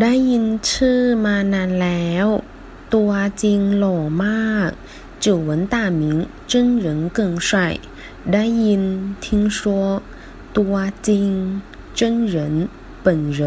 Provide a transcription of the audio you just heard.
ได้ยินชื่อมานานแล้ว ตัวจริงหล่อมาก久闻大名真人更帅ได้ยิน听说ตัวจริง真人本人